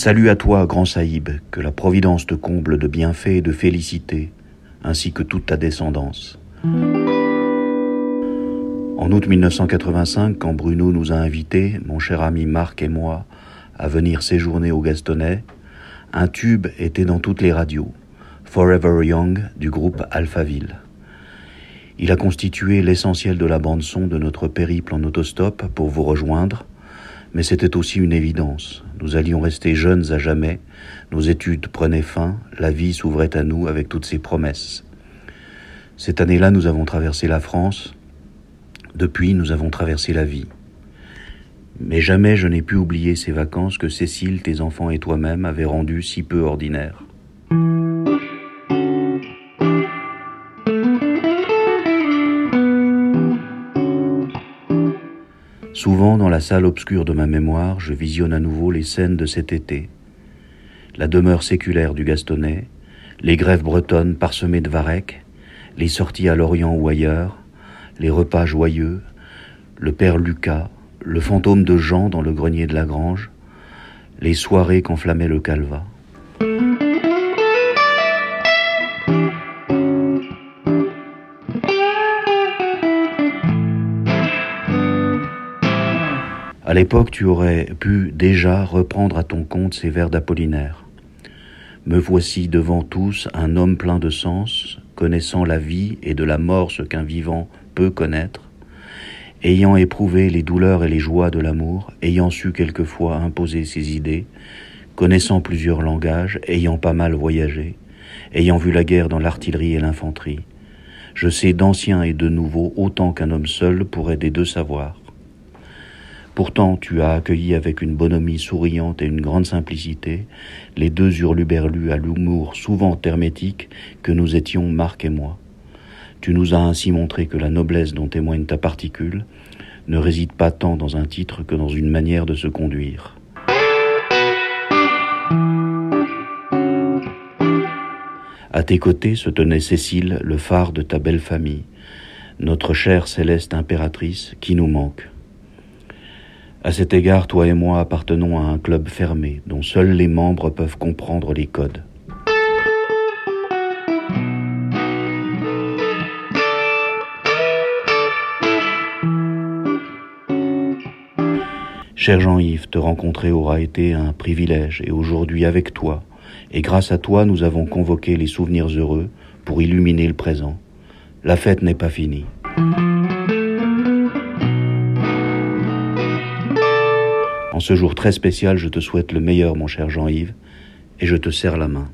Salut à toi, grand Saïb, que la Providence te comble de bienfaits et de félicités, ainsi que toute ta descendance. En août 1985, quand Bruno nous a invités, mon cher ami Marc et moi, à venir séjourner au Gastonnet, un tube était dans toutes les radios, Forever Young du groupe Alphaville. Il a constitué l'essentiel de la bande-son de notre périple en autostop pour vous rejoindre, mais c'était aussi une évidence. Nous allions rester jeunes à jamais, nos études prenaient fin, la vie s'ouvrait à nous avec toutes ses promesses. Cette année-là, nous avons traversé la France, depuis nous avons traversé la vie. Mais jamais je n'ai pu oublier ces vacances que Cécile, tes enfants et toi-même avaient rendues si peu ordinaires. Souvent, dans la salle obscure de ma mémoire, je visionne à nouveau les scènes de cet été. La demeure séculaire du Gastonnet, les grèves bretonnes parsemées de varech, les sorties à Lorient ou ailleurs, les repas joyeux, le père Lucas, le fantôme de Jean dans le grenier de la grange, les soirées qu'enflammait le calva. À l'époque, tu aurais pu déjà reprendre à ton compte ces vers d'Apollinaire. Me voici devant tous un homme plein de sens, connaissant la vie et de la mort ce qu'un vivant peut connaître, ayant éprouvé les douleurs et les joies de l'amour, ayant su quelquefois imposer ses idées, connaissant plusieurs langages, ayant pas mal voyagé, ayant vu la guerre dans l'artillerie et l'infanterie. Je sais d'anciens et de nouveaux autant qu'un homme seul pourrait des deux savoir. Pourtant, tu as accueilli avec une bonhomie souriante et une grande simplicité les deux hurluberlus à l'humour souvent hermétique que nous étions Marc et moi. Tu nous as ainsi montré que la noblesse dont témoigne ta particule ne réside pas tant dans un titre que dans une manière de se conduire. À tes côtés se tenait Cécile, le phare de ta belle famille, notre chère céleste impératrice qui nous manque. À cet égard, toi et moi appartenons à un club fermé dont seuls les membres peuvent comprendre les codes. Cher Jean-Yves, te rencontrer aura été un privilège et aujourd'hui avec toi, et grâce à toi nous avons convoqué les souvenirs heureux pour illuminer le présent. La fête n'est pas finie. En ce jour très spécial, je te souhaite le meilleur, mon cher Jean-Yves, et je te serre la main.